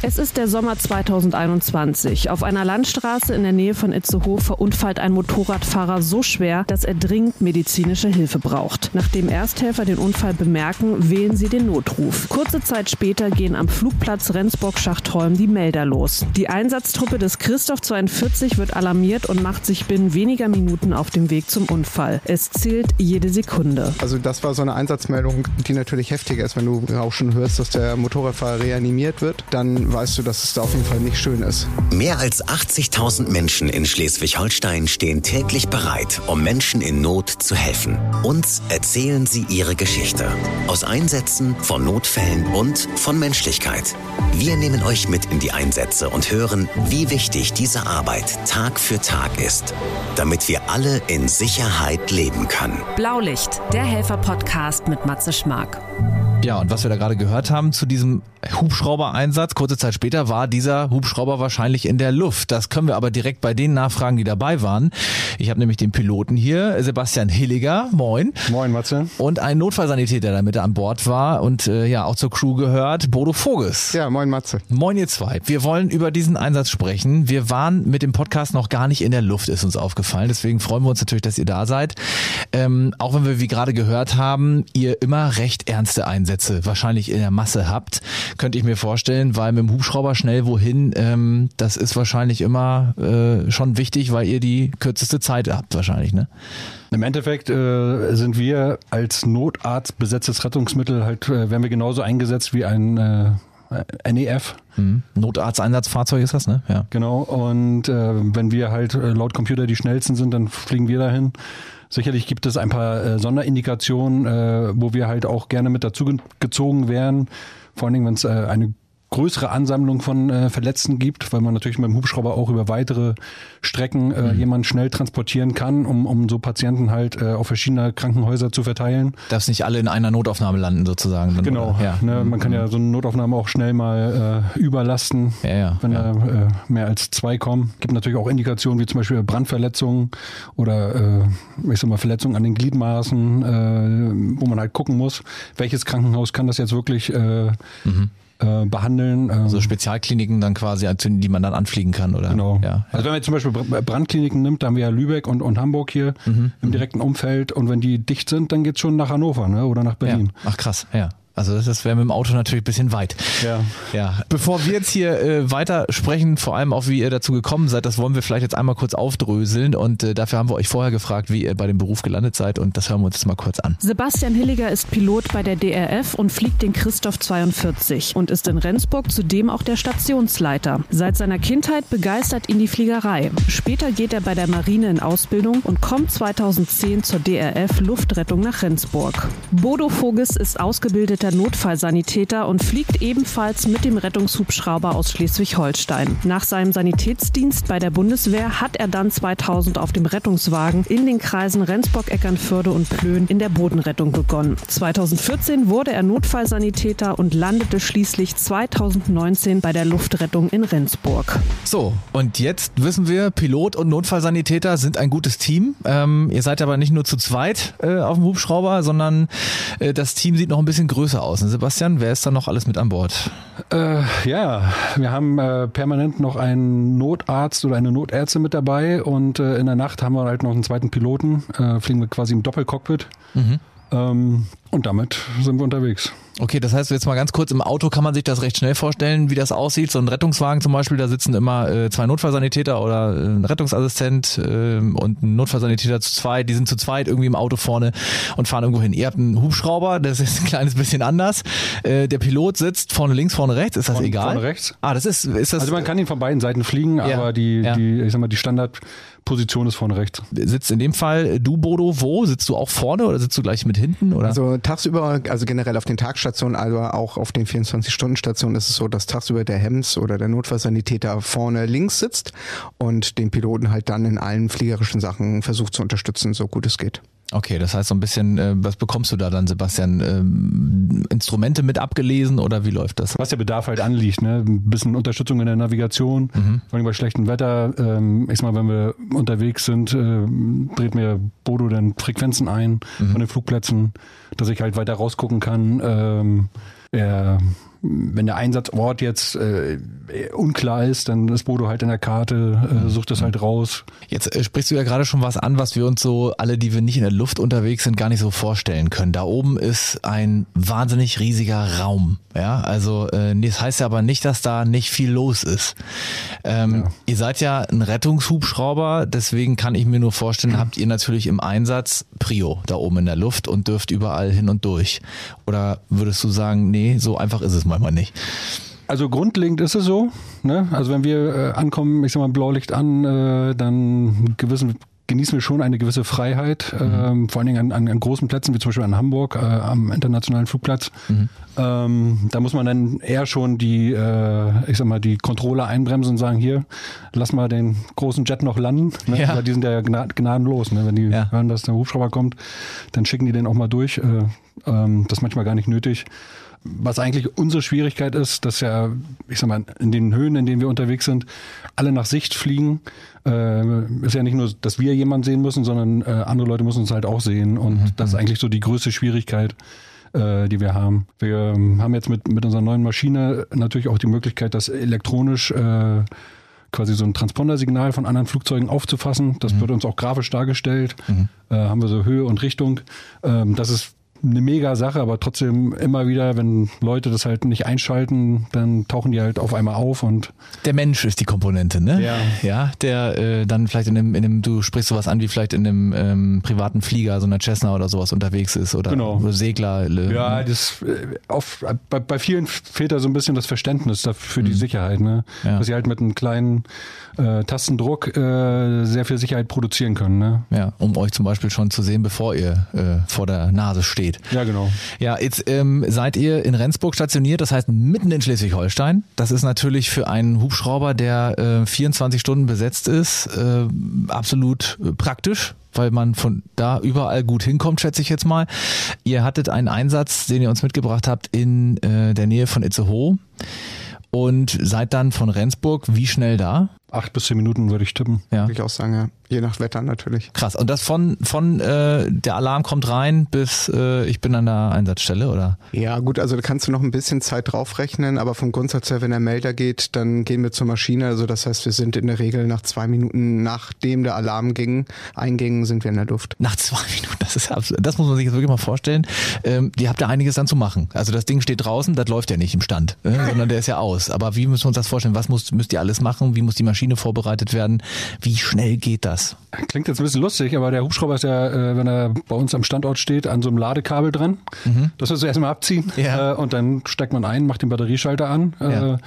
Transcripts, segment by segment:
Es ist der Sommer 2021. Auf einer Landstraße in der Nähe von Itzehoe verunfallt ein Motorradfahrer so schwer, dass er dringend medizinische Hilfe braucht. Nachdem Ersthelfer den Unfall bemerken, wählen sie den Notruf. Kurze Zeit später gehen am Flugplatz Rendsburg-Schachtholm die Melder los. Die Einsatztruppe des Christoph 42 wird alarmiert und macht sich binnen weniger Minuten auf dem Weg zum Unfall. Es zählt jede Sekunde. Also das war so eine Einsatzmeldung, die natürlich heftiger ist, wenn du auch schon hörst, dass der Motorradfahrer reanimiert wird. Dann weißt du, dass es da auf jeden Fall nicht schön ist. Mehr als 80.000 Menschen in Schleswig-Holstein stehen täglich bereit, um Menschen in Not zu helfen. Uns erzählen sie ihre Geschichte. Aus Einsätzen, von Notfällen und von Menschlichkeit. Wir nehmen euch mit in die Einsätze und hören, wie wichtig diese Arbeit Tag für Tag ist, damit wir alle in Sicherheit leben können. Blaulicht, der Helfer-Podcast mit Matze Schmark. Ja, und was wir da gerade gehört haben zu diesem Hubschrauber-Einsatz, kurze Zeit später war dieser Hubschrauber wahrscheinlich in der Luft. Das können wir aber direkt bei denen nachfragen, die dabei waren. Ich habe nämlich den Piloten hier, Sebastian Hilliger, moin. Moin, Matze. Und einen Notfallsanitäter, der mit an Bord war und äh, ja auch zur Crew gehört, Bodo Voges. Ja, moin Matze. Moin ihr zwei. Wir wollen über diesen Einsatz sprechen. Wir waren mit dem Podcast noch gar nicht in der Luft, ist uns aufgefallen. Deswegen freuen wir uns natürlich, dass ihr da seid. Ähm, auch wenn wir, wie gerade gehört haben, ihr immer recht ernste Einsätze wahrscheinlich in der Masse habt könnte ich mir vorstellen, weil mit dem Hubschrauber schnell wohin, ähm, das ist wahrscheinlich immer äh, schon wichtig, weil ihr die kürzeste Zeit habt wahrscheinlich, ne? Im Endeffekt äh, sind wir als Notarzt besetztes Rettungsmittel halt, äh, werden wir genauso eingesetzt wie ein äh, NEF. Mhm. Notarzteinsatzfahrzeug ist das, ne? Ja. Genau. Und äh, wenn wir halt äh, laut Computer die schnellsten sind, dann fliegen wir dahin. Sicherlich gibt es ein paar äh, Sonderindikationen, äh, wo wir halt auch gerne mit dazu gezogen wären. Vor allen Dingen, wenn es äh, eine größere Ansammlung von äh, Verletzten gibt, weil man natürlich mit dem Hubschrauber auch über weitere Strecken äh, mhm. jemanden schnell transportieren kann, um, um so Patienten halt äh, auf verschiedene Krankenhäuser zu verteilen. Dass nicht alle in einer Notaufnahme landen sozusagen. Dann, genau, ja. ne, man kann ja so eine Notaufnahme auch schnell mal äh, überlasten, ja, ja, wenn ja. da äh, mehr als zwei kommen. Gibt natürlich auch Indikationen wie zum Beispiel Brandverletzungen oder äh, ich sag mal Verletzungen an den Gliedmaßen, äh, wo man halt gucken muss, welches Krankenhaus kann das jetzt wirklich äh, mhm äh, behandeln. Ähm. So Spezialkliniken dann quasi, die man dann anfliegen kann, oder? Genau. Ja, Also wenn man jetzt zum Beispiel Brandkliniken nimmt, da haben wir ja Lübeck und, und Hamburg hier mhm. im direkten Umfeld und wenn die dicht sind, dann geht's schon nach Hannover ne? oder nach Berlin. Ja. Ach krass, ja. Also das wäre mit dem Auto natürlich ein bisschen weit. Ja. ja. Bevor wir jetzt hier äh, weiter sprechen, vor allem auch wie ihr dazu gekommen seid, das wollen wir vielleicht jetzt einmal kurz aufdröseln und äh, dafür haben wir euch vorher gefragt, wie ihr bei dem Beruf gelandet seid und das hören wir uns jetzt mal kurz an. Sebastian Hilliger ist Pilot bei der DRF und fliegt den Christoph 42 und ist in Rendsburg zudem auch der Stationsleiter. Seit seiner Kindheit begeistert ihn die Fliegerei. Später geht er bei der Marine in Ausbildung und kommt 2010 zur DRF Luftrettung nach Rendsburg. Bodo Voges ist ausgebildeter der Notfallsanitäter und fliegt ebenfalls mit dem Rettungshubschrauber aus Schleswig-Holstein. Nach seinem Sanitätsdienst bei der Bundeswehr hat er dann 2000 auf dem Rettungswagen in den Kreisen Rendsburg, Eckernförde und Plön in der Bodenrettung begonnen. 2014 wurde er Notfallsanitäter und landete schließlich 2019 bei der Luftrettung in Rendsburg. So, und jetzt wissen wir, Pilot und Notfallsanitäter sind ein gutes Team. Ähm, ihr seid aber nicht nur zu zweit äh, auf dem Hubschrauber, sondern äh, das Team sieht noch ein bisschen größer Grüße aus. Sebastian, wer ist da noch alles mit an Bord? Äh, ja, wir haben äh, permanent noch einen Notarzt oder eine Notärztin mit dabei und äh, in der Nacht haben wir halt noch einen zweiten Piloten. Äh, fliegen wir quasi im Doppelcockpit. Mhm. Ähm, und damit sind wir unterwegs. Okay, das heißt jetzt mal ganz kurz, im Auto kann man sich das recht schnell vorstellen, wie das aussieht. So ein Rettungswagen zum Beispiel, da sitzen immer äh, zwei Notfallsanitäter oder äh, ein Rettungsassistent äh, und ein Notfallsanitäter zu zweit. Die sind zu zweit irgendwie im Auto vorne und fahren irgendwo hin. Ihr habt einen Hubschrauber, das ist ein kleines bisschen anders. Äh, der Pilot sitzt vorne links, vorne rechts, ist das vorne, egal? Vorne rechts. Ah, das ist, ist das. Also man kann ihn von beiden Seiten fliegen, ja, aber die, ja. die, ich sag mal, die Standard Position ist vorne rechts. Sitzt in dem Fall du, Bodo, wo? Sitzt du auch vorne oder sitzt du gleich mit hinten? Oder? Also tagsüber, also generell auf den Tagstationen, aber auch auf den 24-Stunden-Stationen ist es so, dass tagsüber der Hems oder der Notfallsanitäter vorne links sitzt und den Piloten halt dann in allen fliegerischen Sachen versucht zu unterstützen, so gut es geht. Okay, das heißt so ein bisschen, äh, was bekommst du da dann, Sebastian? Ähm, Instrumente mit abgelesen oder wie läuft das? Was der Bedarf halt anliegt, ne? Ein bisschen Unterstützung in der Navigation, mhm. vor allem bei schlechtem Wetter. Ähm, ich sag mal, wenn wir unterwegs sind, äh, dreht mir Bodo dann Frequenzen ein mhm. von den Flugplätzen, dass ich halt weiter rausgucken kann. Ähm, er wenn der Einsatzort jetzt äh, unklar ist, dann ist Bodo halt in der Karte, äh, sucht es halt raus. Jetzt äh, sprichst du ja gerade schon was an, was wir uns so, alle, die wir nicht in der Luft unterwegs sind, gar nicht so vorstellen können. Da oben ist ein wahnsinnig riesiger Raum. Ja, also äh, das heißt ja aber nicht, dass da nicht viel los ist. Ähm, ja. Ihr seid ja ein Rettungshubschrauber, deswegen kann ich mir nur vorstellen, habt ihr natürlich im Einsatz Prio da oben in der Luft und dürft überall hin und durch. Oder würdest du sagen, nee, so einfach ist es manchmal nicht? Also grundlegend ist es so. Ne? Also wenn wir äh, ankommen, ich sag mal Blaulicht an, äh, dann gewissen genießen wir schon eine gewisse Freiheit, mhm. ähm, vor allen Dingen an, an, an, großen Plätzen, wie zum Beispiel an Hamburg, äh, am internationalen Flugplatz. Mhm. Ähm, da muss man dann eher schon die, äh, ich sag mal, die Controller einbremsen und sagen, hier, lass mal den großen Jet noch landen. Ne? Ja. Weil die sind ja gnadenlos. Ne? Wenn die ja. hören, dass der Hubschrauber kommt, dann schicken die den auch mal durch. Äh, ähm, das ist manchmal gar nicht nötig was eigentlich unsere Schwierigkeit ist, dass ja, ich sag mal, in den Höhen, in denen wir unterwegs sind, alle nach Sicht fliegen. Äh, ist ja nicht nur, dass wir jemanden sehen müssen, sondern äh, andere Leute müssen uns halt auch sehen. Und mhm. das ist eigentlich so die größte Schwierigkeit, äh, die wir haben. Wir ähm, haben jetzt mit, mit unserer neuen Maschine natürlich auch die Möglichkeit, das elektronisch äh, quasi so ein Transpondersignal von anderen Flugzeugen aufzufassen. Das mhm. wird uns auch grafisch dargestellt. Mhm. Äh, haben wir so Höhe und Richtung. Ähm, das ist eine mega Sache, aber trotzdem immer wieder, wenn Leute das halt nicht einschalten, dann tauchen die halt auf einmal auf und der Mensch ist die Komponente, ne? Ja, ja, der äh, dann vielleicht in dem, in dem, du sprichst sowas an, wie vielleicht in einem ähm, privaten Flieger, so einer Cessna oder sowas unterwegs ist oder genau. Segler. Äh, ja, das äh, auf, bei, bei vielen fehlt da so ein bisschen das Verständnis dafür mhm. die Sicherheit, ne? Ja. Dass sie halt mit einem kleinen äh, Tastendruck äh, sehr viel Sicherheit produzieren können, ne? Ja, um euch zum Beispiel schon zu sehen, bevor ihr äh, vor der Nase steht steht. Ja, genau. Ja, jetzt ähm, seid ihr in Rendsburg stationiert, das heißt mitten in Schleswig-Holstein. Das ist natürlich für einen Hubschrauber, der äh, 24 Stunden besetzt ist, äh, absolut äh, praktisch weil man von da überall gut hinkommt, schätze ich jetzt mal. Ihr hattet einen Einsatz, den ihr uns mitgebracht habt in äh, der Nähe von Itzehoe und seid dann von Rendsburg wie schnell da? Acht bis zehn Minuten würde ich tippen. Ja. Würde ich auch sagen, ja. Je nach Wetter natürlich. Krass. Und das von, von äh, der Alarm kommt rein bis äh, ich bin an der Einsatzstelle, oder? Ja, gut, also da kannst du noch ein bisschen Zeit draufrechnen, aber vom Grundsatz her, wenn der Melder geht, dann gehen wir zur Maschine. Also das heißt, wir sind in der Regel nach zwei Minuten, nachdem der Alarm ging, einging, sind wir in der Luft. Nach zwei Minuten, das ist absolut, das muss man sich jetzt wirklich mal vorstellen. Ähm, ihr habt ja einiges dann zu machen. Also das Ding steht draußen, das läuft ja nicht im Stand, äh, sondern der ist ja aus. Aber wie müssen wir uns das vorstellen? Was muss, müsst ihr alles machen? Wie muss die Maschine vorbereitet werden? Wie schnell geht das? Klingt jetzt ein bisschen lustig, aber der Hubschrauber ist ja, äh, wenn er bei uns am Standort steht, an so einem Ladekabel dran. Mhm. Das wirst du erstmal abziehen ja. Äh, und dann steckt man ein, macht den Batterieschalter an. Ja.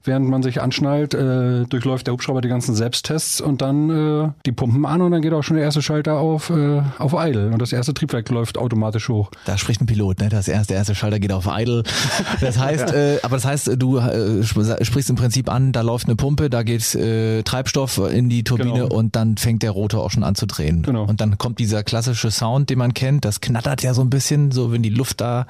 Äh, während man sich anschnallt, äh, durchläuft der Hubschrauber die ganzen Selbsttests und dann äh, die Pumpen an und dann geht auch schon der erste Schalter auf, äh, auf Idle und das erste Triebwerk läuft automatisch hoch. Da spricht ein Pilot, ne? Das erste, der erste Schalter geht auf Idle. Das heißt, ja. äh, aber das heißt, du äh, sprichst im Prinzip an, da läuft eine Pumpe, da geht äh, Treibstoff in die Turbine genau. und dann fängt der Rotor auch schon an zu drehen. Genau. Und dann kommt dieser klassische Sound, den man kennt, das knattert ja so ein bisschen, so wenn die Luft da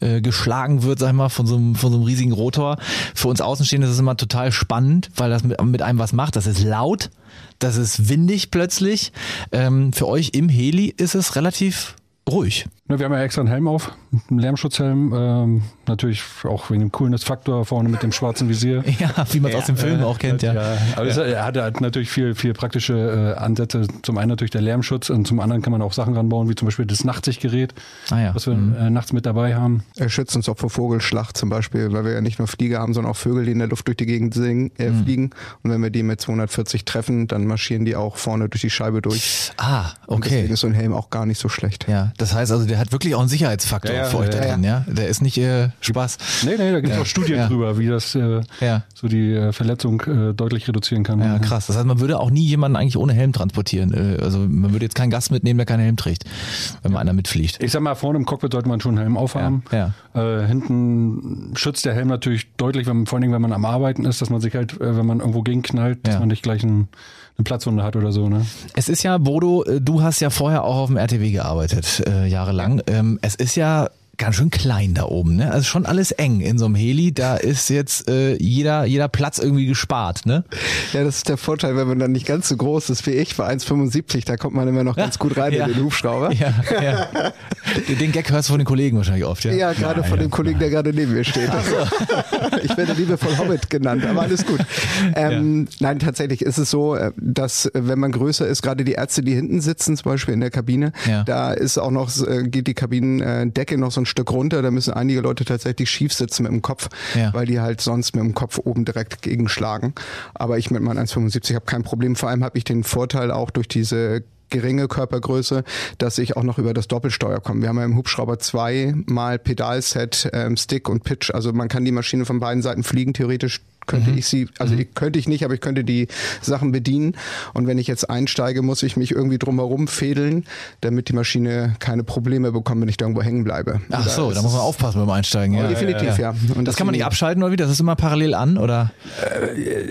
äh, geschlagen wird, sag ich mal, von so einem, von so einem riesigen Rotor. Für uns Außenstehende das ist immer total spannend, weil das mit, mit einem was macht. Das ist laut, das ist windig plötzlich. Ähm, für euch im Heli ist es relativ ruhig. Ne, wir haben ja extra einen Helm auf, einen Lärmschutzhelm, ähm, natürlich auch wegen dem Coolness-Faktor vorne mit dem schwarzen Visier. Ja, wie man es ja, aus dem Film äh, auch kennt, ja. ja. Aber ja. er hat halt natürlich viel, viel praktische äh, Ansätze. Zum einen natürlich der Lärmschutz und zum anderen kann man auch Sachen ranbauen, wie zum Beispiel das Nachtsichtgerät, ah, ja. was wir mhm. äh, nachts mit dabei haben. Er schützt uns auch vor Vogelschlacht zum Beispiel, weil wir ja nicht nur Flieger haben, sondern auch Vögel, die in der Luft durch die Gegend singen, äh, mhm. fliegen. Und wenn wir die mit 240 treffen, dann marschieren die auch vorne durch die Scheibe durch. Ah, okay. Und deswegen ist so ein Helm auch gar nicht so schlecht. Ja, das heißt also, der hat wirklich auch einen Sicherheitsfaktor ja, ja, für euch da drin, ja? Der ist nicht äh, Spaß. Nee, nee, da gibt es auch Studien drüber, wie das äh, so die äh, Verletzung äh, deutlich reduzieren kann. Ja, krass. Das heißt, man würde auch nie jemanden eigentlich ohne Helm transportieren. Äh, also man würde jetzt keinen Gast mitnehmen, der keinen Helm trägt, wenn mal einer mitfliegt. Ich sag mal, vorne im Cockpit sollte man schon einen Helm aufhaben. Ja. Äh, hinten schützt der Helm natürlich deutlich, wenn, vor allen Dingen, wenn man am Arbeiten ist, dass man sich halt, wenn man irgendwo gegenknallt, dass man nicht gleich einen eine Platzwunde hat oder so. Ne? Es ist ja, Bodo, du hast ja vorher auch auf dem RTW gearbeitet, äh, jahrelang. Ähm, es ist ja ganz schön klein da oben, ne? Also schon alles eng in so einem Heli. Da ist jetzt äh, jeder, jeder Platz irgendwie gespart, ne? Ja, das ist der Vorteil, wenn man dann nicht ganz so groß ist wie ich, für 1,75, da kommt man immer noch ganz gut rein Ja. in den Hubschrauber. Ja, ja. Den- Gag hörst du von den Kollegen wahrscheinlich oft, ja? Ja, gerade von dem Kollegen, der gerade neben mir steht. ich werde liebevoll Hobbit genannt, aber alles gut. Ähm, Nein, tatsächlich ist es so, äh, dass äh, wenn man größer ist, gerade die Ärzte, die hinten sitzen, zum Beispiel in der Kabine, Ja. da ist auch noch, äh, geht die Kabinendecke noch so ein Stück runter, da müssen einige Leute tatsächlich schief sitzen mit dem Kopf, Ja. weil die halt sonst mit dem Kopf oben direkt gegenschlagen. Aber ich mit meinem 1,75 habe kein Problem. Vor allem habe ich den Vorteil auch durch diese geringe Körpergröße, dass ich auch noch über das Doppelsteuer komme. Wir haben ja im Hubschrauber zweimal Pedalset, ähm, Stick und Pitch. Also man kann die Maschine von beiden Seiten fliegen. Theoretisch könnte ich sie, also ich, könnte ich nicht, aber ich könnte die Sachen bedienen. Und wenn ich jetzt einsteige, muss ich mich irgendwie drumherum fädeln, damit die Maschine keine Probleme bekommt, wenn ich da irgendwo hängen bleibe. Ach Oder so, es da muss man aufpassen beim Einsteigen. Ja, definitiv, ja. Und das kann man nicht abschalten oder wie? Das ist immer parallel an, oder?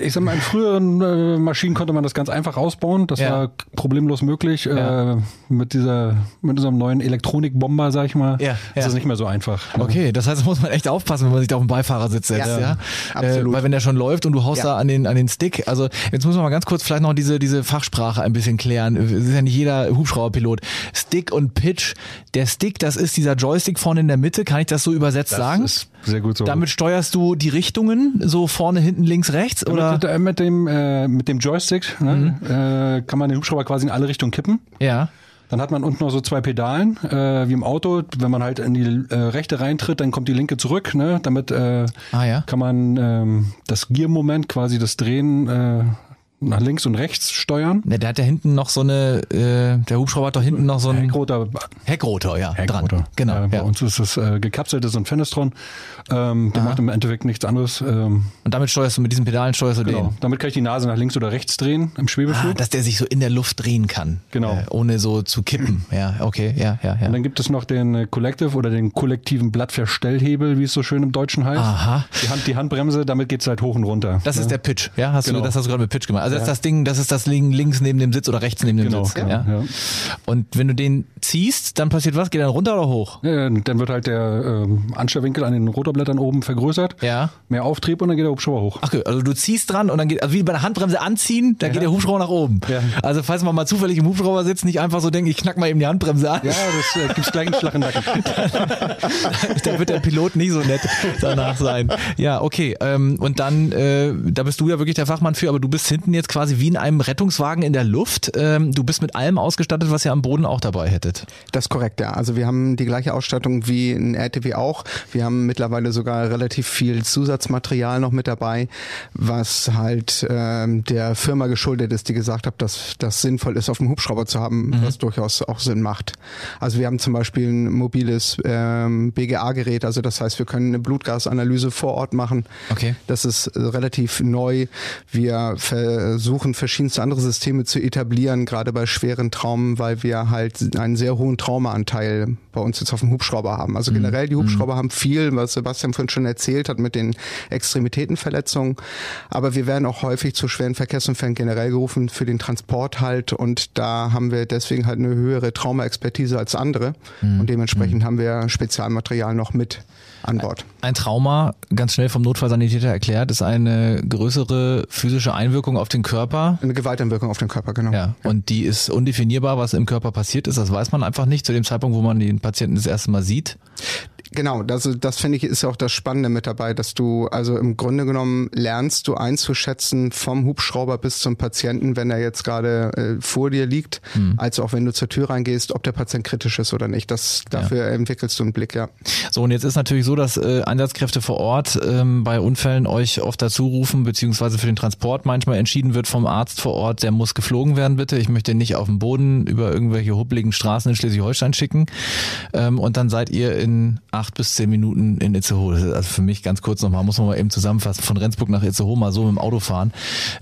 Ich sag mal, in früheren äh, Maschinen konnte man das ganz einfach ausbauen. Das Ja. war problemlos möglich. Ja. Äh, mit dieser, mit unserem neuen Elektronikbomber, sag ich mal, Ja, ist ja. das nicht mehr so einfach. ne? Okay, das heißt, da muss man echt aufpassen, wenn man sich da auf den Beifahrersitz setzt, ja. Ja, absolut. Äh, weil wenn der schon läuft und du haust Ja. da an den, an den Stick, also jetzt muss man mal ganz kurz vielleicht noch diese, diese Fachsprache ein bisschen klären. Es ist ja nicht jeder Hubschrauberpilot. Stick und Pitch. Der Stick, das ist dieser Joystick vorne in der Mitte, kann ich das so übersetzt Das sagen? ist sehr gut so. Damit steuerst du die Richtungen, so vorne, hinten, links, rechts, oder? mit, mit dem äh, mit dem Joystick ne, äh, kann man den Hubschrauber quasi in alle Richtungen kippen. Ja. Dann hat man unten noch so zwei Pedalen, äh, wie im Auto. Wenn man halt in die äh, rechte reintritt, dann kommt die linke zurück. Ne? Damit äh, Ah, ja. kann man ähm, das Giermoment, quasi das Drehen äh, nach links und rechts steuern. Ne, der hat ja hinten noch so eine, äh, der Hubschrauber hat doch hinten noch so einen Heckrotor, Heckrotor, ja, Heckrotor. dran. Genau. Ja, bei ja. uns ist das äh, gekapseltes und Fenestron. Ähm, der macht im Endeffekt nichts anderes. Ähm, Und damit steuerst du mit diesen Pedalen steuerst du genau. den. Damit kann ich die Nase nach links oder rechts drehen im Ah, Schwebeflug. dass der sich so in der Luft drehen kann. Genau. Äh, ohne so zu kippen. Ja, okay, ja, ja, ja. Und dann gibt es noch den äh, Collective oder den kollektiven Blattverstellhebel, wie es so schön im Deutschen heißt. Aha. Die, Hand, die Handbremse, damit geht's halt hoch und runter. Das ist der Pitch, ja? Hast du, Genau. das hast du gerade mit Pitch gemacht. Also das ist das Ding, das ist das Lin- links neben dem Sitz oder rechts neben dem Genau, Sitz. genau, ja? ja. Und wenn du den ziehst, dann passiert was? Geht er runter oder hoch? Ja, dann wird halt der ähm, Anstellwinkel an den Rotorblättern oben vergrößert. Ja. Mehr Auftrieb und dann geht der Hubschrauber hoch. Ach, okay, also du ziehst dran und dann geht, also wie bei der Handbremse anziehen, da geht der Hubschrauber nach oben. Ja. Also falls man mal zufällig im Hubschrauber sitzt, nicht einfach so denken, ich knack mal eben die Handbremse an. Ja, das äh, gibt's gleich einen Schlag den Nacken. da wird der Pilot nicht so nett danach sein. Ja, okay. Ähm, und dann, äh, da bist du ja wirklich der Fachmann für, aber du bist hinten jetzt quasi wie in einem Rettungswagen in der Luft. Ähm, du bist mit allem ausgestattet, was ihr am Boden auch dabei hättet. Das ist korrekt, ja. Also wir haben die gleiche Ausstattung wie ein RTW auch. Wir haben mittlerweile sogar relativ viel Zusatzmaterial noch mit dabei, was halt ähm, der Firma geschuldet ist, die gesagt hat, dass das sinnvoll ist, auf dem Hubschrauber zu haben, was durchaus auch Sinn macht. Also wir haben zum Beispiel ein mobiles ähm, BGA-Gerät, also das heißt, wir können eine Blutgasanalyse vor Ort machen. Okay. Das ist relativ neu. Wir versuchen verschiedenste andere Systeme zu etablieren, gerade bei schweren Traumen, weil wir halt einen sehr hohen Traumaanteil bei uns jetzt auf dem Hubschrauber haben. Also generell die Hubschrauber haben viel, was Sebastian vorhin schon erzählt hat mit den Extremitätenverletzungen. Aber wir werden auch häufig zu schweren Verkehrsunfällen generell gerufen für den Transport halt und da haben wir deswegen halt eine höhere Traumaexpertise als andere und dementsprechend haben wir Spezialmaterial noch mit an Bord. Ein Trauma, ganz schnell vom Notfallsanitäter erklärt, ist eine größere physische Einwirkung auf den Körper. Eine Gewalteinwirkung auf den Körper, genau. Ja, und die ist undefinierbar, was im Körper passiert ist. Das weiß man einfach nicht zu dem Zeitpunkt, wo man den Patienten das erste Mal sieht. Genau, das, das finde ich ist ja auch das Spannende mit dabei, dass du also im Grunde genommen lernst du einzuschätzen vom Hubschrauber bis zum Patienten, wenn er jetzt gerade äh, vor dir liegt, als auch wenn du zur Tür reingehst, ob der Patient kritisch ist oder nicht. Das dafür entwickelst du einen Blick, ja. So, und jetzt ist natürlich so, dass äh, Einsatzkräfte vor Ort ähm, bei Unfällen euch oft dazu rufen, beziehungsweise für den Transport manchmal entschieden wird vom Arzt vor Ort, der muss geflogen werden, bitte. Ich möchte nicht auf dem Boden über irgendwelche huppligen Straßen in Schleswig-Holstein schicken. Ähm, und dann seid ihr in acht bis zehn Minuten in Itzehoe. Das also für mich ganz kurz nochmal, muss man mal eben zusammenfassen, von Rendsburg nach Itzehoe mal so mit dem Auto fahren.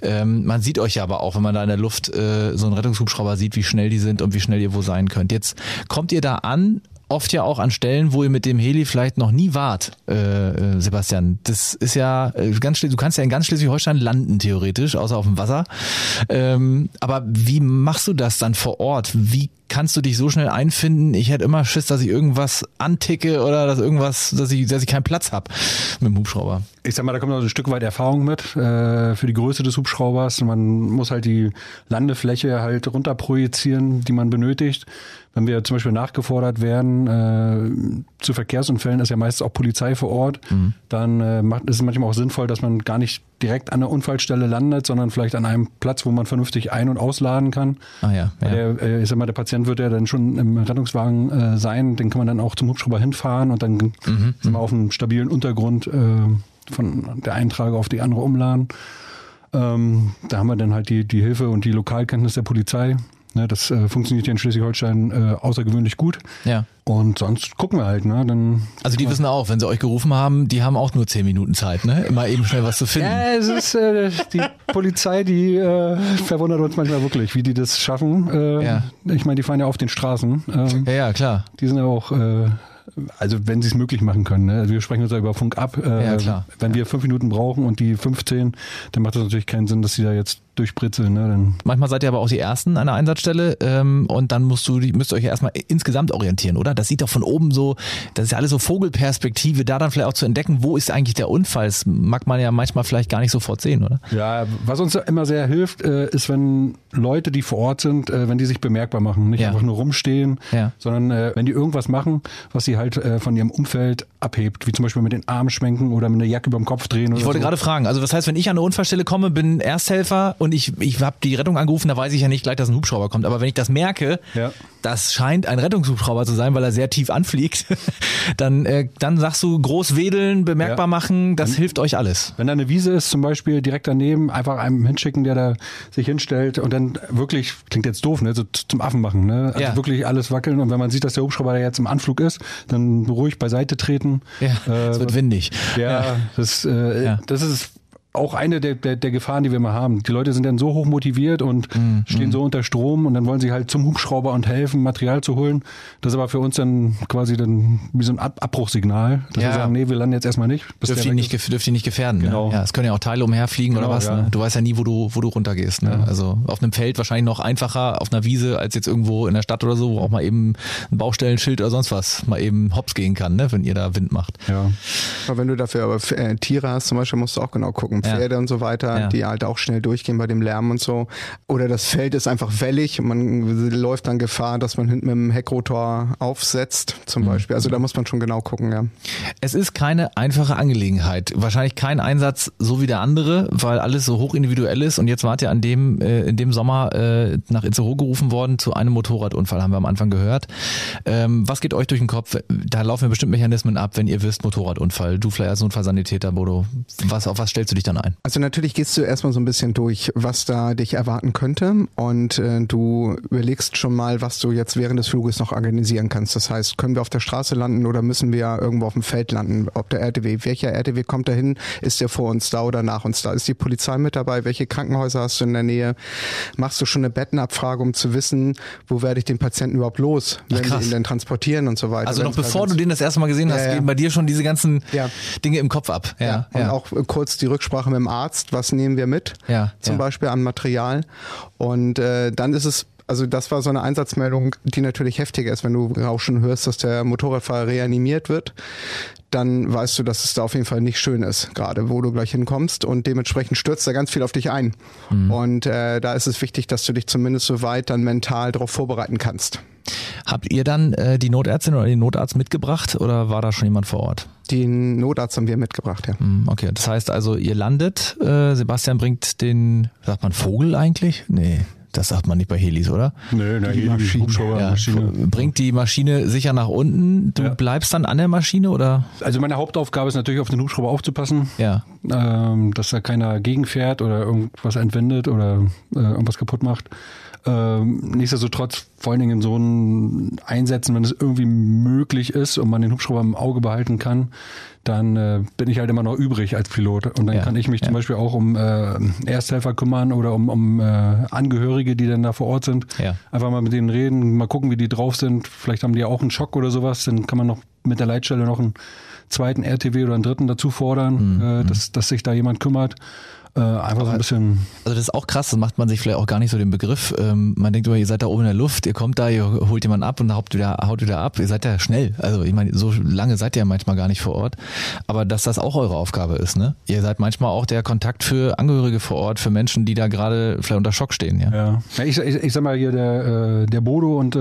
Ähm, man sieht euch ja aber auch, wenn man da in der Luft äh, so einen Rettungshubschrauber sieht, wie schnell die sind und wie schnell ihr wo sein könnt. Jetzt kommt ihr da an oft ja auch an Stellen, wo ihr mit dem Heli vielleicht noch nie wart, äh, äh Sebastian. Das ist ja äh, ganz du kannst ja in ganz Schleswig-Holstein landen theoretisch, außer auf dem Wasser. Ähm, aber wie machst du das dann vor Ort? Wie kannst du dich so schnell einfinden? Ich hätte immer Schiss, dass ich irgendwas anticke oder dass irgendwas, dass ich, dass ich keinen Platz habe mit dem Hubschrauber. Ich sag mal, da kommt noch ein Stück weit Erfahrung mit äh, für die Größe des Hubschraubers. Man muss halt die Landefläche halt runterprojizieren, die man benötigt. Wenn wir zum Beispiel nachgefordert werden äh, zu Verkehrsunfällen, ist ja meistens auch Polizei vor Ort, mhm. dann äh, macht, ist es manchmal auch sinnvoll, dass man gar nicht direkt an der Unfallstelle landet, sondern vielleicht an einem Platz, wo man vernünftig ein- und ausladen kann. Ah ja. ja. Der, äh, ich sag mal, der Patient wird ja dann schon im Rettungswagen äh, sein, den kann man dann auch zum Hubschrauber hinfahren und dann mhm. sind wir auf einem stabilen Untergrund äh, von der einen Trage auf die andere umladen. Ähm, da haben wir dann halt die, die Hilfe und die Lokalkenntnis der Polizei. Ne, das äh, funktioniert hier in Schleswig-Holstein äh, außergewöhnlich gut. Ja. Und sonst gucken wir halt, ne? Dann also die wissen auch, wenn sie euch gerufen haben, die haben auch nur zehn Minuten Zeit, ne? Immer eben schnell was zu finden. Ja, es ist äh, die Polizei, die äh, verwundert uns manchmal wirklich, wie die das schaffen. Äh, ja. Ich meine, die fahren ja auf den Straßen. Ähm, ja, ja, klar. Die sind ja auch äh, also wenn sie es möglich machen können. Ne? Also wir sprechen uns ja über Funk ab. Äh, ja, klar. Wenn wir fünf Minuten brauchen und die 15, dann macht das natürlich keinen Sinn, dass sie da jetzt durchbritzeln. Ne? Dann Manchmal seid ihr aber auch die Ersten an der Einsatzstelle ähm, und dann musst du, müsst ihr euch ja erstmal insgesamt orientieren, oder? Das sieht doch von oben so, das ist ja alles so Vogelperspektive, da dann vielleicht auch zu entdecken, wo ist eigentlich der Unfall? Das mag man ja manchmal vielleicht gar nicht sofort sehen, oder? Ja, was uns immer sehr hilft, äh, ist, wenn Leute, die vor Ort sind, äh, wenn die sich bemerkbar machen, nicht ja. einfach nur rumstehen, ja. sondern äh, wenn die irgendwas machen, was sie halt von ihrem Umfeld abhebt, wie zum Beispiel mit den Armen schwenken oder mit einer Jacke über dem Kopf drehen. ich wollte so. gerade fragen, also was heißt, wenn ich an eine Unfallstelle komme, bin Ersthelfer und ich, ich habe die Rettung angerufen, da weiß ich ja nicht gleich, dass ein Hubschrauber kommt. Aber wenn ich das merke, ja. das scheint ein Rettungshubschrauber zu sein, weil er sehr tief anfliegt, dann, äh, dann sagst du groß wedeln, bemerkbar ja. machen, das wenn, hilft euch alles. Wenn da eine Wiese ist, zum Beispiel direkt daneben, einfach einem hinschicken, der da sich hinstellt und dann wirklich, klingt jetzt doof, ne, so zum Affen machen, ne? Also ja. wirklich alles wackeln und wenn man sieht, dass der Hubschrauber da jetzt im Anflug ist, dann ruhig beiseite treten. Ja, äh, es wird windig. Ja. Das, äh, das ist auch eine der, der, der Gefahren, die wir mal haben. Die Leute sind dann so hoch motiviert und mm, stehen mm. so unter Strom und dann wollen sie halt zum Hubschrauber und helfen, Material zu holen. Das ist aber für uns dann quasi dann wie so ein Ab Abbruchsignal, dass ja. wir sagen, nee, wir landen jetzt erstmal nicht. Dürft ihr nicht, dürft ihr nicht gefährden. Ne? Genau. Ne? Ja, es können ja auch Teile umherfliegen genau, oder was. Ja. Ne? Du weißt ja nie, wo du, wo du runtergehst. Ne? Ja. Also auf einem Feld wahrscheinlich noch einfacher, auf einer Wiese als jetzt irgendwo in der Stadt oder so, wo auch mal eben ein Baustellenschild oder sonst was mal eben hops gehen kann, ne? wenn ihr da Wind macht. Ja. Aber wenn du dafür aber äh, Tiere hast zum Beispiel, musst du auch genau gucken. Pferde und so weiter ja. die halt auch schnell durchgehen bei dem Lärm und so. Oder das Feld ist einfach wellig und man läuft dann Gefahr, dass man hinten mit dem Heckrotor aufsetzt, zum mhm. Beispiel. Also da muss man schon genau gucken, ja. Es ist keine einfache Angelegenheit. Wahrscheinlich kein Einsatz so wie der andere, weil alles so hoch individuell ist. Und jetzt wart ihr an dem, äh, in dem Sommer äh, nach Itzehoe gerufen worden zu einem Motorradunfall, haben wir am Anfang gehört. Ähm, was geht euch durch den Kopf? Da laufen ja bestimmt Mechanismen ab, wenn ihr wisst, Motorradunfall. Du vielleicht als Notfallsanitäter, Bodo. Was, auf was stellst du dich dann ein? Also natürlich gehst du erstmal so ein bisschen durch, was da dich erwarten könnte und äh, du überlegst schon mal, was du jetzt während des Fluges noch organisieren kannst. Das heißt, können wir auf der Straße landen oder müssen wir irgendwo auf dem Feld landen? Ob der RTW, welcher RTW kommt da hin? Ist der vor uns da oder nach uns da? Ist die Polizei mit dabei? Welche Krankenhäuser hast du in der Nähe? Machst du schon eine Bettenabfrage, um zu wissen, wo werde ich den Patienten überhaupt los, wenn Ach, wir ihn denn transportieren und so weiter? Also noch bevor du den das erste Mal gesehen hast, ja, ja. gehen bei dir schon diese ganzen ja. Dinge im Kopf ab. Ja, und auch kurz die Rücksprache mit dem Arzt, was nehmen wir mit, ja, zum ja. Beispiel an Material. Und äh, dann ist es also das war so eine Einsatzmeldung, die natürlich heftiger ist, wenn du auch schon hörst, dass der Motorradfahrer reanimiert wird, dann weißt du, dass es da auf jeden Fall nicht schön ist, gerade wo du gleich hinkommst und dementsprechend stürzt da ganz viel auf dich ein. Mhm. Und äh, da ist es wichtig, dass du dich zumindest so weit dann mental darauf vorbereiten kannst. Habt ihr dann äh, die Notärztin oder den Notarzt mitgebracht oder war da schon jemand vor Ort? Den Notarzt haben wir mitgebracht, ja. Hm, okay, das heißt also, ihr landet, äh, Sebastian bringt den, sagt man Vogel eigentlich? Nee. Das sagt man nicht bei Helis, oder? Nee, na, die Maschine. Ja, Maschine. Bringt die Maschine sicher nach unten. Du ja. bleibst dann an der Maschine oder? Also meine Hauptaufgabe ist natürlich auf den Hubschrauber aufzupassen. Ja. Ähm, dass da keiner gegenfährt oder irgendwas entwendet oder äh, irgendwas kaputt macht. Ähm, nichtsdestotrotz vor allen Dingen in so einen Einsätzen, wenn es irgendwie möglich ist und man den Hubschrauber im Auge behalten kann, dann äh, bin ich halt immer noch übrig als Pilot. Und dann ja, kann ich mich ja. zum Beispiel auch um äh, Ersthelfer kümmern oder um, um äh, Angehörige die dann da vor Ort sind. Ja. Einfach mal mit denen reden, mal gucken, wie die drauf sind. Vielleicht haben die auch einen Schock oder sowas. Dann kann man noch mit der Leitstelle noch einen zweiten RTW oder einen dritten dazu fordern, Mhm. äh, dass, dass sich da jemand kümmert. Äh, einfach so ein bisschen. Also das ist auch krass, das macht man sich vielleicht auch gar nicht so den Begriff. Ähm, man denkt immer, ihr seid da oben in der Luft, ihr kommt da, ihr holt jemanden ab und haut wieder, haut wieder ab. Ihr seid ja schnell. Also ich meine, so lange seid ihr ja manchmal gar nicht vor Ort. Aber dass das auch eure Aufgabe ist, ne? Ihr seid manchmal auch der Kontakt für Angehörige vor Ort, für Menschen, die da gerade vielleicht unter Schock stehen, ja. Ja. ja ich, ich, ich sag mal hier, der, äh, der Bodo und äh,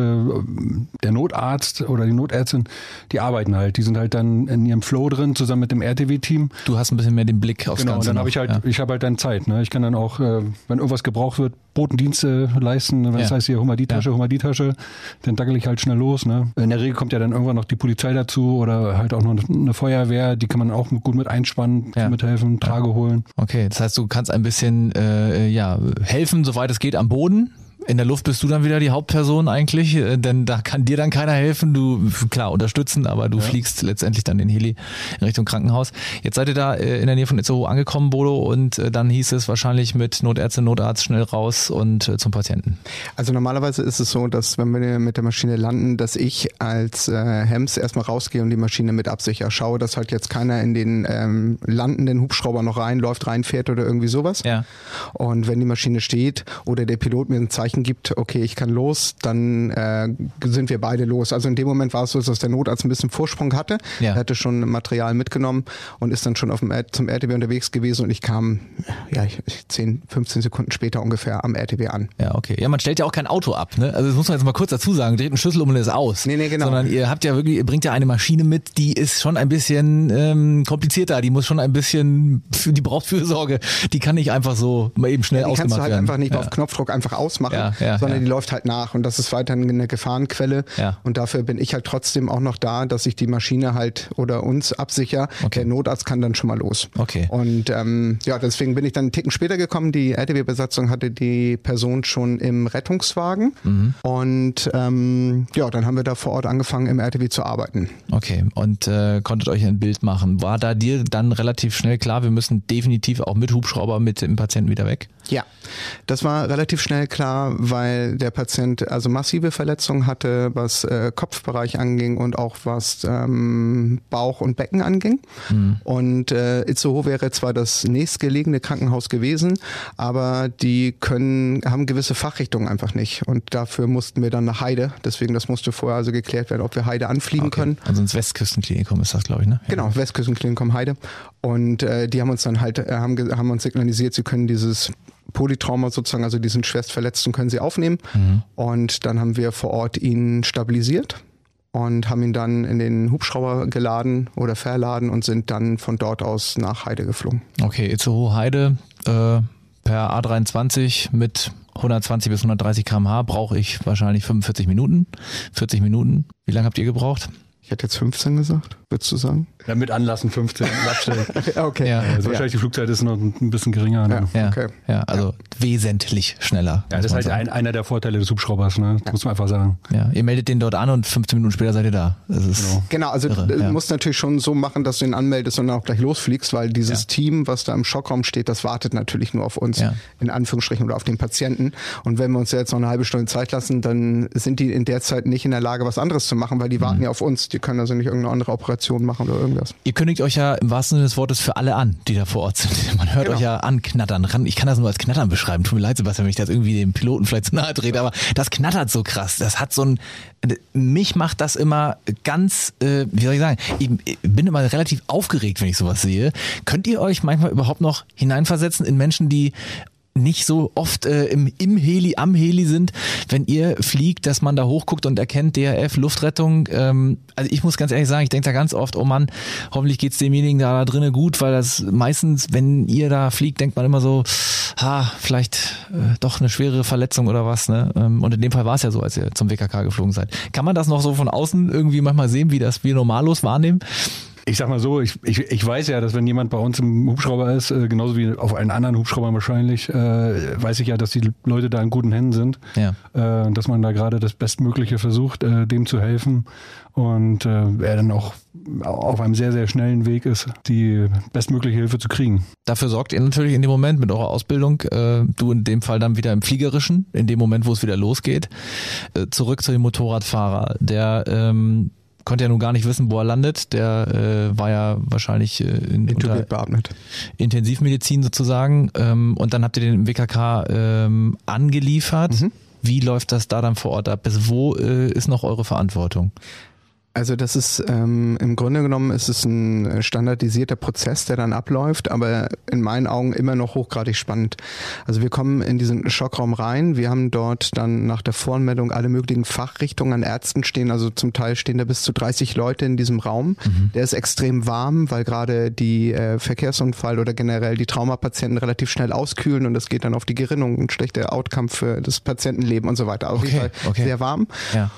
der Notarzt oder die Notärztin, die arbeiten halt. Die sind halt dann in ihrem Flow drin, zusammen mit dem RTW-Team. Du hast ein bisschen mehr den Blick aufs Genau, und Ganze. dann noch, habe ich halt, ja. ich habe halt dann Zeit. Ne? Ich kann dann auch, äh, wenn irgendwas gebraucht wird, Botendienste leisten. Wenn das Ja. heißt hier, hol mal die Tasche, hol mal die Tasche, dann dackel ich halt schnell los. Ne? In der Regel kommt ja dann irgendwann noch die Polizei dazu oder halt auch noch eine Feuerwehr, die kann man auch gut mit einspannen, Ja. mithelfen, Trage holen. Okay, das heißt, du kannst ein bisschen äh, ja helfen, soweit es geht, am Boden. In der Luft bist du dann wieder die Hauptperson eigentlich, äh, denn da kann dir dann keiner helfen. Du klar unterstützen, aber du fliegst letztendlich dann den Heli in Richtung Krankenhaus. Jetzt seid ihr da äh, in der Nähe von Itzehoe angekommen, Bodo, und äh, dann hieß es wahrscheinlich mit Notärztin, Notarzt schnell raus und zum Patienten. Also normalerweise ist es so, dass wenn wir mit der Maschine landen, dass ich als äh, Hems erstmal rausgehe und die Maschine mit absichere. Schaue, dass halt jetzt keiner in den ähm, landenden Hubschrauber noch reinläuft, reinfährt oder irgendwie sowas. Ja. Und wenn die Maschine steht oder der Pilot mir ein Zeichen gibt, okay, ich kann los, dann äh, sind wir beide los. Also in dem Moment war es so, dass der Notarzt ein bisschen Vorsprung hatte. Ja. Er hatte schon Material mitgenommen und ist dann schon auf dem, zum RTW unterwegs gewesen und ich kam ja, ich- 10, 15 Sekunden später ungefähr am RTW an. Ja, okay. Ja, man stellt ja auch kein Auto ab, ne? Also das muss man jetzt mal kurz dazu sagen. Dreht einen Schlüssel um und ist aus. Nee, nee, genau. Sondern ihr habt ja wirklich, ihr bringt ja eine Maschine mit, die ist schon ein bisschen ähm, komplizierter. Die muss schon ein bisschen, für, die braucht Fürsorge. Die kann nicht einfach so mal eben schnell Die kannst ausgemacht du halt werden. einfach nicht ja. auf Knopfdruck einfach ausmachen, Ja, ja, sondern die läuft halt nach und das ist weiterhin eine Gefahrenquelle. Und dafür bin ich halt trotzdem auch noch da, dass ich die Maschine halt oder uns absicher. Okay. Der Notarzt kann dann schon mal los. Okay. Und ähm, ja, deswegen bin ich dann einen Ticken später gekommen. Die RTW-Besatzung hatte die Person schon im Rettungswagen. Mhm. Und ähm, ja, dann haben wir da vor Ort angefangen, im RTW zu arbeiten. Okay, und äh, konntet euch ein Bild machen. War da dir dann relativ schnell klar, wir müssen definitiv auch mit Hubschrauber mit dem Patienten wieder weg? Ja, das war relativ schnell klar, weil der Patient also massive Verletzungen hatte, was äh, Kopfbereich anging und auch was ähm, Bauch und Becken anging. Und äh, Itzehoe wäre zwar das nächstgelegene Krankenhaus gewesen, aber die können haben gewisse Fachrichtungen einfach nicht und dafür mussten wir dann nach Heide. Deswegen das musste vorher also geklärt werden, ob wir Heide anfliegen können. Also ins Westküstenklinikum ist das, glaube ich, ne? Ja. Genau, Westküstenklinikum Heide. Und äh, die haben uns dann halt, äh, haben, haben uns signalisiert, sie können dieses Polytrauma sozusagen, also diesen Schwerstverletzten können sie aufnehmen. Und dann haben wir vor Ort ihn stabilisiert und haben ihn dann in den Hubschrauber geladen oder verladen und sind dann von dort aus nach Heide geflogen. Okay, Itzehoe Heide äh, per A23 mit 120 bis 130 km/h brauche ich wahrscheinlich 45 Minuten, 40 Minuten. Wie lange habt ihr gebraucht? Ich hätte jetzt 15 gesagt, würdest du sagen? Ja, mit Anlassen 15 abstellen. okay. Ja. Also wahrscheinlich die Flugzeit ist noch ein bisschen geringer. Ne? Ja. Ja, Okay. ja also wesentlich schneller. Ja, das ist halt ein, einer der Vorteile des Hubschraubers, ne? Das muss man einfach sagen. Ja, ihr meldet den dort an und 15 Minuten später seid ihr da. Das ist Genau. Genau, also Irre, du ja. musst natürlich schon so machen, dass du ihn anmeldest und dann auch gleich losfliegst, weil dieses Ja. Team, was da im Schockraum steht, das wartet natürlich nur auf uns, Ja. in Anführungsstrichen, oder auf den Patienten. Und wenn wir uns jetzt noch eine halbe Stunde Zeit lassen, dann sind die in der Zeit nicht in der Lage, was anderes zu machen, weil die Mhm. warten ja auf uns. Die können also nicht irgendeine andere Operation machen oder irgendwas. Ihr kündigt euch ja im wahrsten Sinne des Wortes für alle an, die da vor Ort sind. Man hört Genau. euch ja anknattern. Ran- Ich kann das nur als Knattern beschreiben. Tut mir leid, Sebastian, wenn ich das irgendwie dem Piloten vielleicht zu nahe trete, aber das knattert so krass. Das hat so ein, mich macht das immer ganz, äh, wie soll ich sagen, ich bin immer relativ aufgeregt, wenn ich sowas sehe. Könnt ihr euch manchmal überhaupt noch hineinversetzen in Menschen, die nicht so oft äh, im, im Heli, am Heli sind, wenn ihr fliegt, dass man da hochguckt und erkennt, DRF, Luftrettung. Ähm, also ich muss ganz ehrlich sagen, ich denke da ganz oft, oh Mann, hoffentlich geht's demjenigen da, da drinnen gut, weil das meistens, wenn ihr da fliegt, denkt man immer so, ha, vielleicht äh, doch eine schwere Verletzung oder was. Ne? Ähm, Und in dem Fall war es ja so, als ihr zum WKK geflogen seid. Kann man das noch so von außen irgendwie manchmal sehen, wie das wir normallos wahrnehmen? Ich sag mal so, ich, ich, ich weiß ja, dass wenn jemand bei uns im Hubschrauber ist, äh, genauso wie auf allen anderen Hubschraubern wahrscheinlich, äh, weiß ich ja, dass die Leute da in guten Händen sind. Ja. Äh, dass man da gerade das Bestmögliche versucht, äh, dem zu helfen. Und äh, er dann auch auf einem sehr, sehr schnellen Weg ist, die bestmögliche Hilfe zu kriegen. Dafür sorgt ihr natürlich in dem Moment mit eurer Ausbildung, äh, du in dem Fall dann wieder im Fliegerischen, in dem Moment, wo es wieder losgeht. Äh, zurück zu dem Motorradfahrer, der ähm, konnte ja nun gar nicht wissen, wo er landet. Der äh, war ja wahrscheinlich äh, in, unter beatmet. Intensivmedizin sozusagen. Ähm, und dann habt ihr den im WKK ähm, angeliefert. Mhm. Wie läuft das da dann vor Ort ab? Bis wo äh, ist noch eure Verantwortung? Also das ist ähm, im Grunde genommen ist es ein standardisierter Prozess, der dann abläuft, aber in meinen Augen immer noch hochgradig spannend. Also wir kommen in diesen Schockraum rein, wir haben dort dann nach der Voranmeldung alle möglichen Fachrichtungen an Ärzten stehen, also zum Teil stehen da bis zu 30 Leute in diesem Raum. Der ist extrem warm, weil gerade die äh, Verkehrsunfall oder generell die Traumapatienten relativ schnell auskühlen und das geht dann auf die Gerinnung und schlechte Outcome für das Patientenleben und so weiter. Auf jeden Okay, Fall okay. sehr warm. Ja.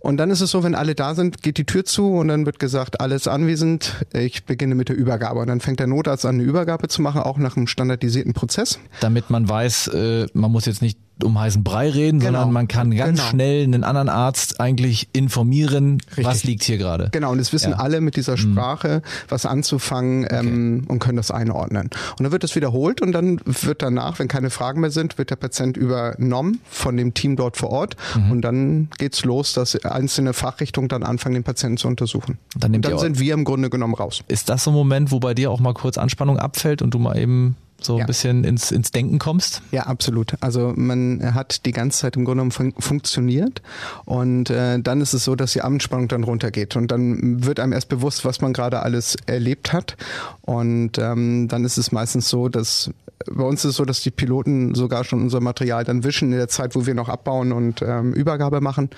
Und dann ist es so, wenn alle da sind, geht die Tür zu und dann wird gesagt, alles anwesend. Ich beginne mit der Übergabe. Und dann fängt der Notarzt an, eine Übergabe zu machen, auch nach einem standardisierten Prozess. Damit man weiß, äh, man muss jetzt nicht um heißen Brei reden, Genau. sondern man kann ganz Genau. schnell einen anderen Arzt eigentlich informieren, was Richtig. liegt hier gerade. Genau, und es wissen Ja. Mhm. alle mit dieser Sprache, was anzufangen ähm, und können das einordnen. Und dann wird es wiederholt und dann wird danach, wenn keine Fragen mehr sind, wird der Patient übernommen von dem Team dort vor Ort Mhm. und dann geht's los, dass einzelne Fachrichtungen dann anfangen, den Patienten zu untersuchen. Dann und dann sind wir im Grunde genommen raus. Ist das so ein Moment, wo bei dir auch mal kurz Anspannung abfällt und du mal eben so ein Ja. bisschen ins, ins Denken kommst? Ja, absolut. Also man hat die ganze Zeit im Grunde genommen fun funktioniert und äh, dann ist es so, dass die Anspannung dann runtergeht und dann wird einem erst bewusst, was man gerade alles erlebt hat und ähm, dann ist es meistens so, dass bei uns ist es so, dass die Piloten sogar schon unser Material dann wischen in der Zeit, wo wir noch abbauen und ähm, Übergabe machen.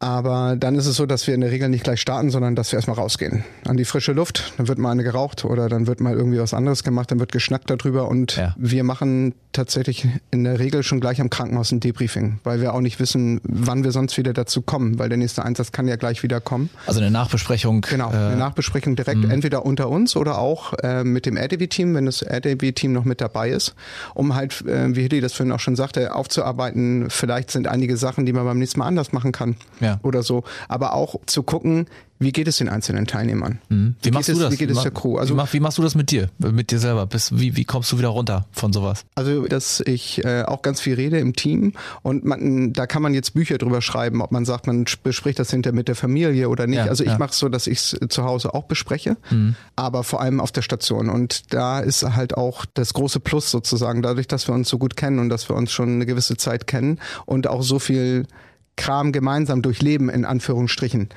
Aber dann ist es so, dass wir in der Regel nicht gleich starten, sondern dass wir erstmal rausgehen an die frische Luft. Dann wird mal eine geraucht oder dann wird mal irgendwie was anderes gemacht, dann wird geschnackt darüber und Ja. wir machen tatsächlich in der Regel schon gleich am Krankenhaus ein Debriefing, weil wir auch nicht wissen, wann wir sonst wieder dazu kommen, weil der nächste Einsatz kann ja gleich wieder kommen. Also eine Nachbesprechung. Genau, äh, eine Nachbesprechung direkt entweder unter uns oder auch äh, mit dem RDW-Team, wenn das RDW-Team noch mit dabei ist, um halt, äh, wie Hildi das vorhin auch schon sagte, aufzuarbeiten, vielleicht sind einige Sachen, die man beim nächsten Mal anders machen kann Ja. oder so, aber auch zu gucken, wie geht es den einzelnen Teilnehmern? Mhm. Wie, machst geht du es, das? Wie geht es der Crew? wie, Also mach, wie machst du das mit dir, mit dir selber? Bis, wie, wie kommst du wieder runter von sowas? Also, dass ich äh, auch ganz viel rede im Team und man, da kann man jetzt Bücher drüber schreiben, ob man sagt, man bespricht das hinter mit der Familie oder nicht. Ja, also ich ja. Mhm. mache es so, dass ich es zu Hause auch bespreche, aber vor allem auf der Station. Und da ist halt auch das große Plus sozusagen, dadurch, dass wir uns so gut kennen und dass wir uns schon eine gewisse Zeit kennen und auch so viel Kram gemeinsam durchleben, in Anführungsstrichen,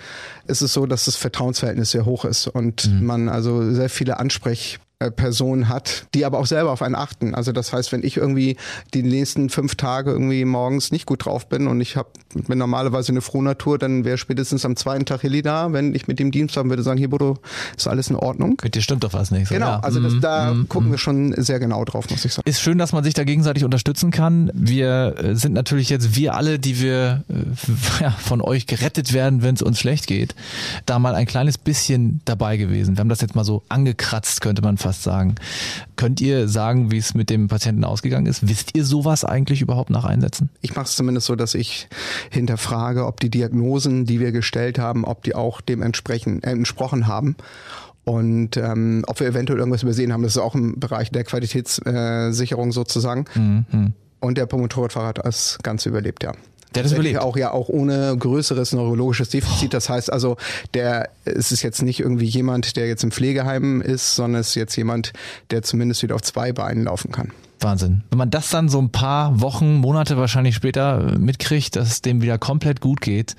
ist es so, dass das Vertrauensverhältnis sehr hoch ist und Mhm. man also sehr viele Ansprech Person hat, die aber auch selber auf einen achten. Also das heißt, wenn ich irgendwie die nächsten fünf Tage irgendwie morgens nicht gut drauf bin und ich hab, bin normalerweise eine Frohnatur, dann wäre spätestens am zweiten Tag Hilly da, wenn ich mit dem Dienst haben würde, sagen, hier Bodo, ist alles in Ordnung. Mit dir stimmt doch was nicht. So, Genau, ja. also das, Mhm. da gucken wir schon sehr genau drauf, muss ich sagen. Ist schön, dass man sich da gegenseitig unterstützen kann. Wir äh, sind natürlich jetzt, wir alle, die wir äh, ja, von euch gerettet werden, wenn es uns schlecht geht, da mal ein kleines bisschen dabei gewesen. Wir haben das jetzt mal so angekratzt, könnte man fast sagen. Könnt ihr sagen, wie es mit dem Patienten ausgegangen ist? Wisst ihr sowas eigentlich überhaupt nach Einsätzen? Ich mache es zumindest so, dass ich hinterfrage, ob die Diagnosen, die wir gestellt haben, ob die auch dementsprechend äh, entsprochen haben. Und ähm, ob wir eventuell irgendwas übersehen haben, das ist auch im Bereich der Qualitätssicherung sozusagen. Mhm. Und der Motorradfahrer hat das Ganze überlebt, ja. Der hat es überlebt. Auch ja auch ohne größeres neurologisches Defizit. Das heißt also, der es ist jetzt nicht irgendwie jemand, der jetzt im Pflegeheim ist, sondern es ist jetzt jemand, der zumindest wieder auf zwei Beinen laufen kann. Wahnsinn. Wenn man das dann so ein paar Wochen, Monate wahrscheinlich später äh, mitkriegt, dass es dem wieder komplett gut geht,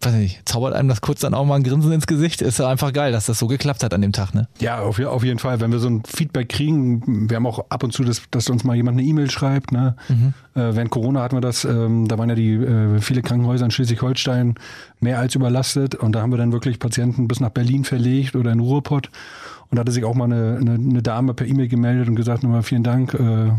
weiß nicht, zaubert einem das kurz dann auch mal ein Grinsen ins Gesicht. Ist ja einfach geil, dass das so geklappt hat an dem Tag, ne? Ja, auf, auf jeden Fall. Wenn wir so ein Feedback kriegen, wir haben auch ab und zu, dass, dass uns mal jemand eine E-Mail schreibt. Ne? Äh, während Corona hatten wir das, ähm, da waren ja die äh, viele Krankenhäuser in Schleswig-Holstein mehr als überlastet und da haben wir dann wirklich Patienten bis nach Berlin verlegt oder in Ruhrpott. Und da hatte sich auch mal eine, eine, eine Dame per E-Mail gemeldet und gesagt, nochmal vielen Dank. Äh,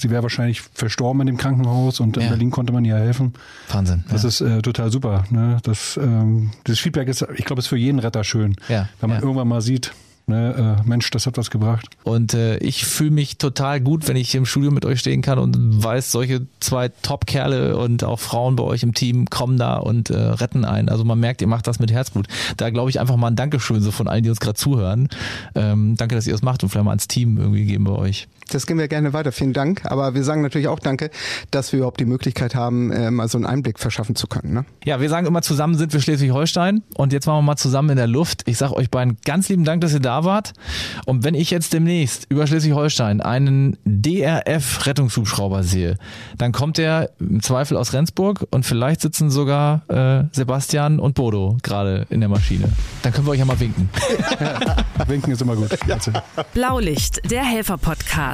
sie wäre wahrscheinlich verstorben in dem Krankenhaus und in Ja. Berlin konnte man ihr helfen. Wahnsinn. Das ja. ist äh, total super. Ne? Das, ähm, das Feedback ist, ich glaube, ist für jeden Retter schön. Ja, Wenn man irgendwann mal sieht, ne, äh, Mensch, das hat was gebracht. Und äh, ich fühle mich total gut, wenn ich im Studio mit euch stehen kann und weiß, solche zwei Top-Kerle und auch Frauen bei euch im Team kommen da und äh, retten einen. Also man merkt, ihr macht das mit Herzblut. Da glaube ich einfach mal ein Dankeschön so von allen, die uns gerade zuhören. Ähm, danke, dass ihr das macht und vielleicht mal ans Team irgendwie geben bei euch. Das gehen wir gerne weiter. Vielen Dank. Aber wir sagen natürlich auch Danke, dass wir überhaupt die Möglichkeit haben, äh, mal so einen Einblick verschaffen zu können. Ne? Ja, wir sagen immer, zusammen sind wir Schleswig-Holstein und jetzt waren wir mal zusammen in der Luft. Ich sage euch beiden ganz lieben Dank, dass ihr da wart. Und wenn ich jetzt demnächst über Schleswig-Holstein einen DRF-Rettungshubschrauber sehe, dann kommt der im Zweifel aus Rendsburg und vielleicht sitzen sogar äh, Sebastian und Bodo gerade in der Maschine. Dann können wir euch ja mal winken. Winken ist immer gut. Also, Blaulicht, der Helfer-Podcast.